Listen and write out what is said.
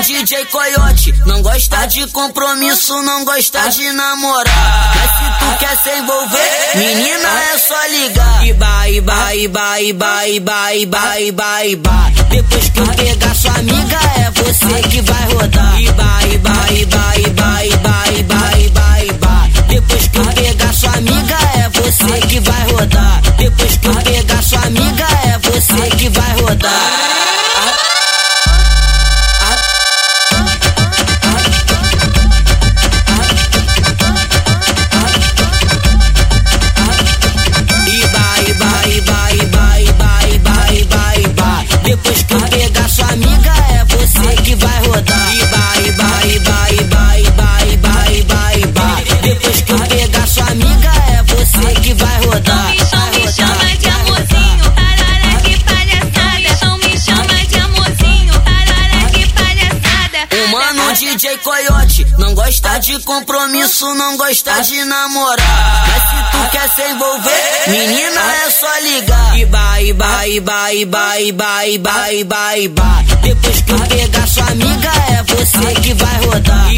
DJ Coyote. Não gosta de compromisso, não gosta de namorar. Mas se tu quer se envolver, menina é só ligar. e vai, vai, vai, vai, vai, vai, vai, vai. Depois que eu pegar sua amiga, é você que vai rodar. e vai. DJ Coyote não gosta de compromisso, não gosta de namorar. Mas se tu quer se envolver, menina é só ligar. E vai, vai, vai, vai, vai, vai, vai, vai. Depois que eu pegar sua amiga, é você que vai rodar.